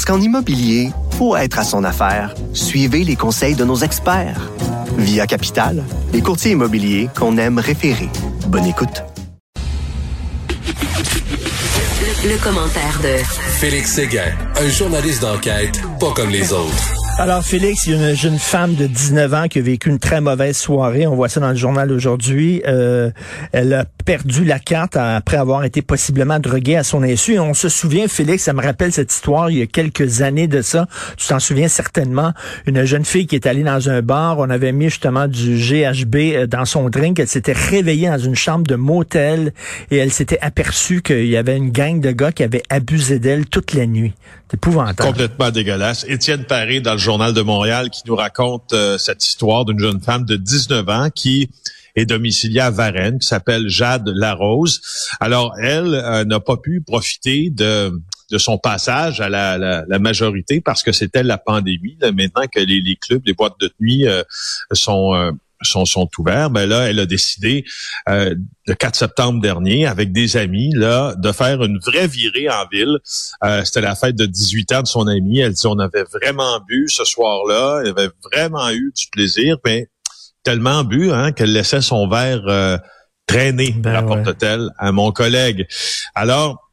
Parce qu'en immobilier, pour être à son affaire, suivez les conseils de nos experts. Via Capital, les courtiers immobiliers qu'on aime référer. Bonne écoute. Le, le commentaire de Félix Séguin, un journaliste d'enquête pas comme les autres. Alors, Félix, il y a une jeune femme de 19 ans qui a vécu une très mauvaise soirée. On voit ça dans le journal aujourd'hui. Euh, elle a perdu la carte après avoir été possiblement droguée à son insu. Et on se souvient, Félix, ça me rappelle cette histoire il y a quelques années de ça. Tu t'en souviens certainement. Une jeune fille qui est allée dans un bar. On avait mis justement du GHB euh, dans son drink. Elle s'était réveillée dans une chambre de motel et elle s'était aperçue qu'il y avait une gang de gars qui avaient abusé d'elle toute la nuit. C'est épouvantable. Complètement dégueulasse. Étienne Paré dans le Journal de Montréal qui nous raconte euh, cette histoire d'une jeune femme de 19 ans qui est domiciliée à Varennes, qui s'appelle Jade Larose. Alors, elle euh, n'a pas pu profiter de de son passage à la, la, la majorité parce que c'était la pandémie. Là, maintenant que les, les, clubs, les boîtes de nuit euh, sont sont, sont ouverts, ben là, elle a décidé euh, le 4 septembre dernier, avec des amis, là, de faire une vraie virée en ville. Euh, C'était la fête de 18 ans de son ami. Elle dit on avait vraiment bu ce soir-là, elle avait vraiment eu du plaisir, mais tellement bu hein, qu'elle laissait son verre euh, traîner, Ben rapporte-t-elle à mon collègue. Alors,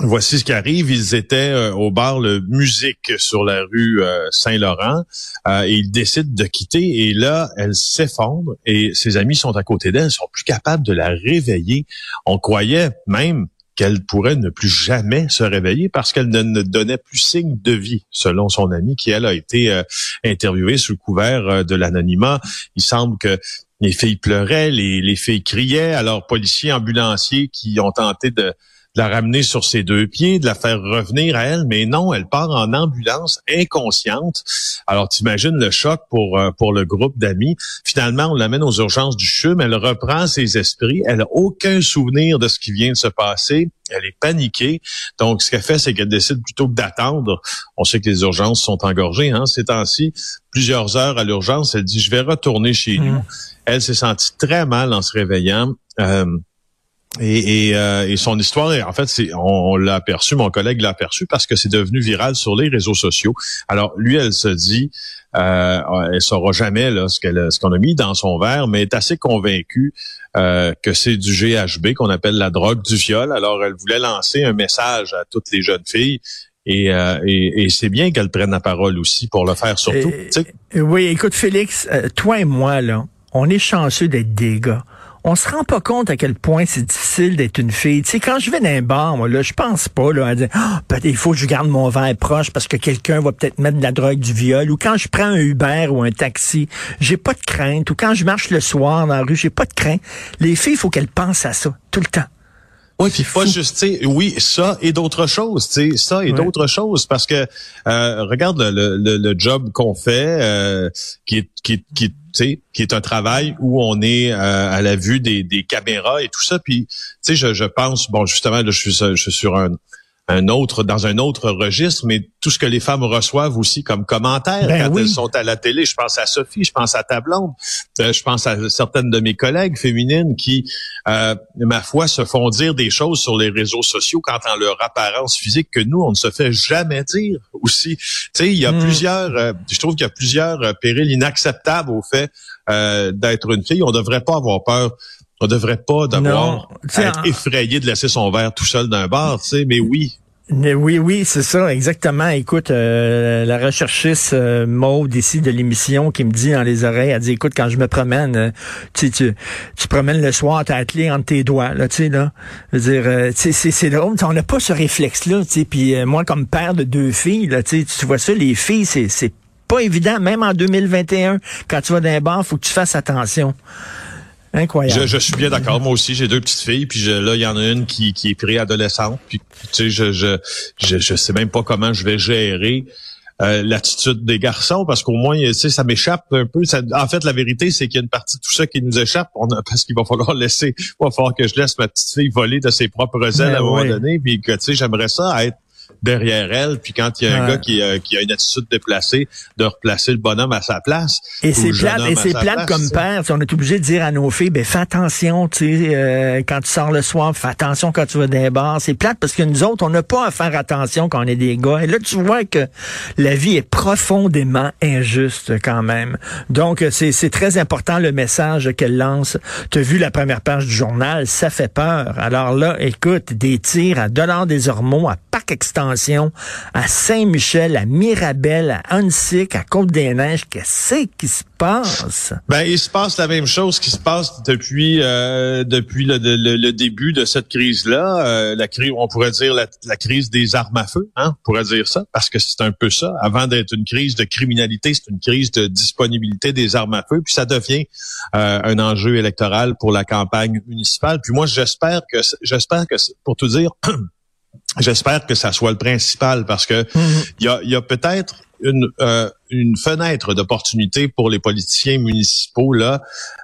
Voici ce qui arrive. Ils étaient euh, au bar Le Musique sur la rue euh, Saint-Laurent euh, et ils décident de quitter. Et là, elle s'effondre et ses amis sont à côté d'elle, sont plus capables de la réveiller. On croyait même qu'elle pourrait ne plus jamais se réveiller parce qu'elle ne, donnait plus signe de vie, selon son ami qui, elle, a été interviewée sous le couvert de l'anonymat. Il semble que les filles pleuraient, les, les filles criaient. Alors, policiers, ambulanciers qui ont tenté de de la ramener sur ses deux pieds, de la faire revenir à elle, mais non, elle part en ambulance inconsciente. Alors t'imagines le choc pour euh, pour le groupe d'amis. Finalement, on l'amène aux urgences du CHUM, elle reprend ses esprits, elle a aucun souvenir de ce qui vient de se passer, elle est paniquée. Donc ce qu'elle fait, c'est qu'elle décide plutôt que d'attendre. On sait que les urgences sont engorgées hein, ces temps-ci, plusieurs heures à l'urgence, elle dit je vais retourner chez nous. Elle s'est sentie très mal en se réveillant. Euh, et, et, euh, et, son histoire, en fait, c'est on, on l'a aperçu, mon collègue l'a aperçu parce que c'est devenu viral sur les réseaux sociaux. Alors lui, elle se dit, euh, elle saura jamais là, ce qu'elle, ce qu'on a mis dans son verre, mais est assez convaincue euh, que c'est du GHB qu'on appelle la drogue du viol. Alors elle voulait lancer un message à toutes les jeunes filles. Et, euh, et, et c'est bien qu'elle prenne la parole aussi pour le faire surtout. Euh, oui, écoute Félix, euh, toi et moi là, on est chanceux d'être des gars on se rend pas compte à quel point c'est difficile d'être une fille. Tu sais, quand je vais dans un bar, moi, là, je pense pas, là, à dire, oh, il faut que je garde mon verre proche parce que quelqu'un va peut-être mettre de la drogue, du viol. Ou quand je prends un Uber ou un taxi, j'ai pas de crainte. Ou quand je marche le soir dans la rue, j'ai pas de crainte. Les filles, il faut qu'elles pensent à ça, tout le temps. Oui, puis pas juste, tu sais, oui, ça et d'autres choses, tu sais, ça et ouais. d'autres choses, parce que euh, regarde le, le, le job qu'on fait, euh, qui est qui est, qui qui est un travail où on est euh, à la vue des, des, caméras et tout ça. Puis, tu sais, je, je, pense, bon, justement, là, je suis, je suis sur un, un autre, dans un autre registre, mais tout ce que les femmes reçoivent aussi comme commentaires ben quand oui. elles sont à la télé. Je pense à Sophie, je pense à ta blonde, euh, je pense à certaines de mes collègues féminines qui, euh, ma foi, se font dire des choses sur les réseaux sociaux quant à leur apparence physique que nous, on ne se fait jamais dire aussi. Tu sais, il y a Mm. plusieurs, euh, je trouve qu'il y a plusieurs euh, périls inacceptables au fait euh, d'être une fille. On devrait pas avoir peur on devrait pas devoir être effrayé de laisser son verre tout seul dans un bar, tu sais, mais oui. Oui, oui, c'est ça, exactement. Écoute, euh, la recherchiste euh, Maude ici de l'émission qui me dit dans les oreilles, elle dit, écoute, quand je me promène, euh, tu, tu, tu promènes le soir, t'as la clé entre tes doigts, là, tu sais, là. Je dire, euh, c'est, drôle, on n'a pas ce réflexe-là, tu sais. Puis moi, comme père de deux filles, là, tu vois ça, les filles, c'est, c'est pas évident, même en 2021, quand tu vas dans un bar, faut que tu fasses attention. Incroyable. Je, je, suis bien d'accord. Moi aussi, j'ai deux petites filles, puis je, là, il y en a une qui, qui est préadolescente, puis tu sais, je, je, je, je sais même pas comment je vais gérer euh, l'attitude des garçons parce qu'au moins, tu sais, ça m'échappe un peu. Ça, en fait, la vérité, c'est qu'il y a une partie de tout ça qui nous échappe. On a, parce qu'il va falloir laisser, il va falloir que je laisse ma petite fille voler de ses propres ailes Ben à un moment donné. Puis que, tu sais, j'aimerais ça être derrière elle, puis quand il y a un gars qui, euh, qui a une attitude déplacée, de replacer le bonhomme à sa place. Et c'est plate, et c'est plate comme père. On est obligé de dire à nos filles, ben fais attention, tu sais, euh, quand tu sors le soir, fais attention quand tu vas dans les bars. C'est plate parce que nous autres, on n'a pas à faire attention quand on est des gars. Et là, tu vois que la vie est profondément injuste quand même. Donc, c'est très important le message qu'elle lance. Tu as vu la première page du journal, ça fait peur. Alors là, écoute, des tirs à Dollars des Ormeaux, à Parc Extension, à Saint-Michel, à Mirabel, à Hunsick, à Côte-des-Neiges. Qu'est-ce qui se passe? Ben, il se passe la même chose qui se passe depuis euh, depuis le, le- le début de cette crise-là. Euh, la crise, on pourrait dire la, la crise des armes à feu, hein, on pourrait dire ça, parce que c'est un peu ça. Avant d'être une crise de criminalité, c'est une crise de disponibilité des armes à feu, puis ça devient euh, un enjeu électoral pour la campagne municipale. Puis moi, j'espère que j'espère que pour tout dire. J'espère que ça soit le principal parce que il y a, y a peut-être une, euh, une fenêtre d'opportunité pour les politiciens municipaux là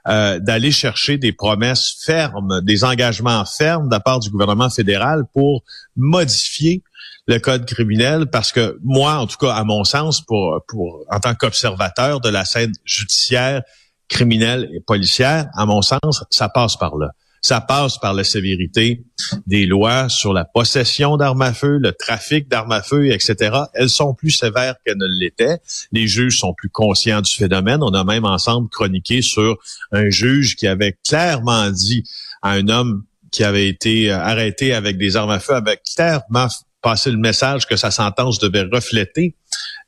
euh, d'aller chercher des promesses fermes, des engagements fermes de la part du gouvernement fédéral pour modifier le code criminel parce que moi, en tout cas, à mon sens, pour, pour en tant qu'observateur de la scène judiciaire, criminelle et policière, à mon sens, ça passe par là. Ça passe par la sévérité des lois sur la possession d'armes à feu, le trafic d'armes à feu, etc. Elles sont plus sévères qu'elles ne l'étaient. Les juges sont plus conscients du phénomène. On a même ensemble chroniqué sur un juge qui avait clairement dit à un homme qui avait été euh, arrêté avec des armes à feu, avait clairement passé le message que sa sentence devait refléter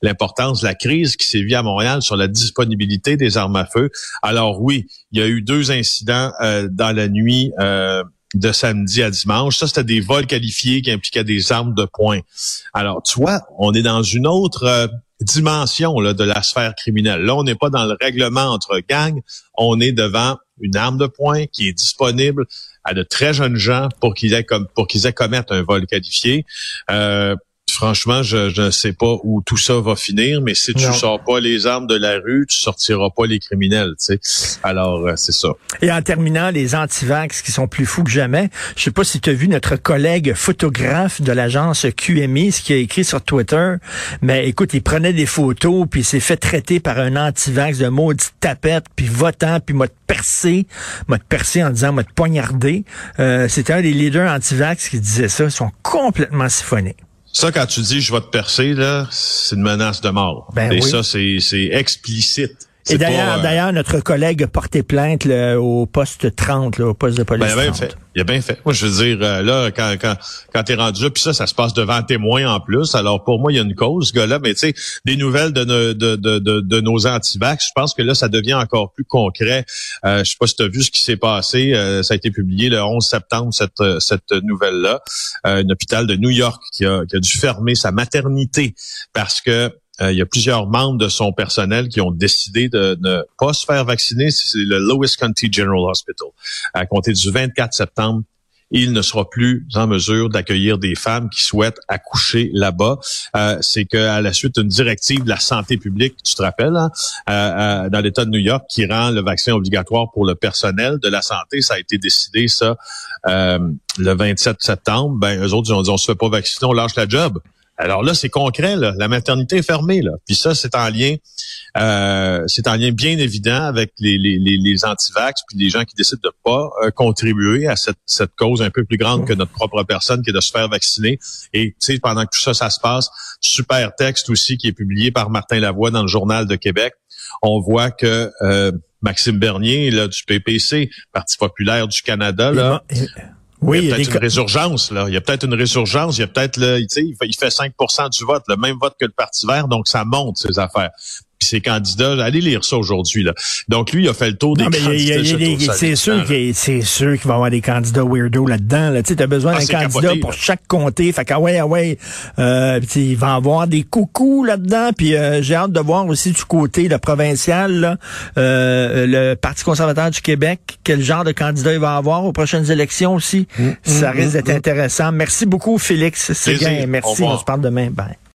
l'importance de la crise qui s'est vue à Montréal sur la disponibilité des armes à feu. Alors oui, il y a eu deux incidents euh, dans la nuit euh, de samedi à dimanche. Ça, c'était des vols qualifiés qui impliquaient des armes de poing. Alors, tu vois, on est dans une autre euh, dimension là, de la sphère criminelle. Là, on n'est pas dans le règlement entre gangs. On est devant une arme de poing qui est disponible à de très jeunes gens pour qu'ils aient pour qu'ils commettre un vol qualifié. Euh, franchement, je je ne sais pas où tout ça va finir, mais si tu Non. sors pas les armes de la rue, tu sortiras pas les criminels, tu sais. Alors, euh, c'est ça. Et en terminant, les antivax qui sont plus fous que jamais. Je sais pas si tu as vu notre collègue photographe de l'agence QMI, ce qu'il a écrit sur Twitter. Mais écoute, il prenait des photos, puis il s'est fait traiter par un antivax de maudite tapette, puis votant, puis m'a percé, m'a percé en disant m'a poignardé. Euh, C'était un des leaders antivax qui disait ça. Ils sont complètement siphonnés. Ça, quand tu dis je vais te percer, là, c'est une menace de mort. Ben Et oui. ça, c'est c'est explicite. Et d'ailleurs, euh, d'ailleurs, notre collègue a porté plainte là, au poste 30, là, au poste de police Ben, il a bien 30. fait. Il a bien fait. Moi, je veux dire, euh, là, quand, quand, quand t'es rendu là, puis ça, ça se passe devant témoin en plus. Alors, pour moi, il y a une cause, ce gars-là. Mais tu sais, des nouvelles de, nos- de, de, de, de nos antivax, je pense que là, ça devient encore plus concret. Euh, je sais pas si tu as vu ce qui s'est passé. Euh, ça a été publié le 11 septembre, cette, euh, cette nouvelle-là. Euh, un hôpital de New York qui a, qui a dû fermer sa maternité parce que euh, il y a plusieurs membres de son personnel qui ont décidé de ne pas se faire vacciner. C'est le Lewis County General Hospital. À compter du 24 septembre, il ne sera plus en mesure d'accueillir des femmes qui souhaitent accoucher là-bas. Euh, c'est qu'à la suite d'une directive de la santé publique, tu te rappelles, hein, euh, euh, dans l'État de New York, qui rend le vaccin obligatoire pour le personnel de la santé, ça a été décidé ça euh, le 27 septembre. Ben, eux autres, ils ont dit on se fait pas vacciner, on lâche la job. Alors là, c'est concret, la maternité est fermée. Là. Puis ça, c'est en lien, euh, c'est en lien bien évident avec les, les, les, antivax, puis les gens qui décident de pas euh, contribuer à cette, cause un peu plus grande que notre propre personne, qui est de se faire vacciner. Et tu sais, pendant que tout ça, ça se passe, super texte aussi qui est publié par Martin Lavoie dans le Journal de Québec. On voit que euh, Maxime Bernier, là, du PPC, Parti populaire du Canada, là, oui, il y a peut-être une résurgence, là. Il y a peut-être une résurgence. Il y a peut-être, là, tu sais, il fait, il fait 5 du vote, le même vote que le Parti vert, donc ça monte, ces affaires. Puis ses candidats, allez lire ça aujourd'hui, là. Donc lui, il a fait le tour des Non, candidats. c'est sûr qu'il va y avoir des candidats weirdo là-dedans. Là. Tu as besoin Ah, d'un candidat capoté, pour là. chaque comté. Fait que, ah ouais, ah ouais. Euh, il va y avoir des coucous là-dedans. Puis euh, j'ai hâte de voir aussi du côté le provincial, là, euh, le Parti conservateur du Québec, quel genre de candidat il va avoir aux prochaines élections aussi. Ça risque d'être intéressant. Merci beaucoup, Félix. C'est bien. Merci. revoir. On se parle demain. Bye.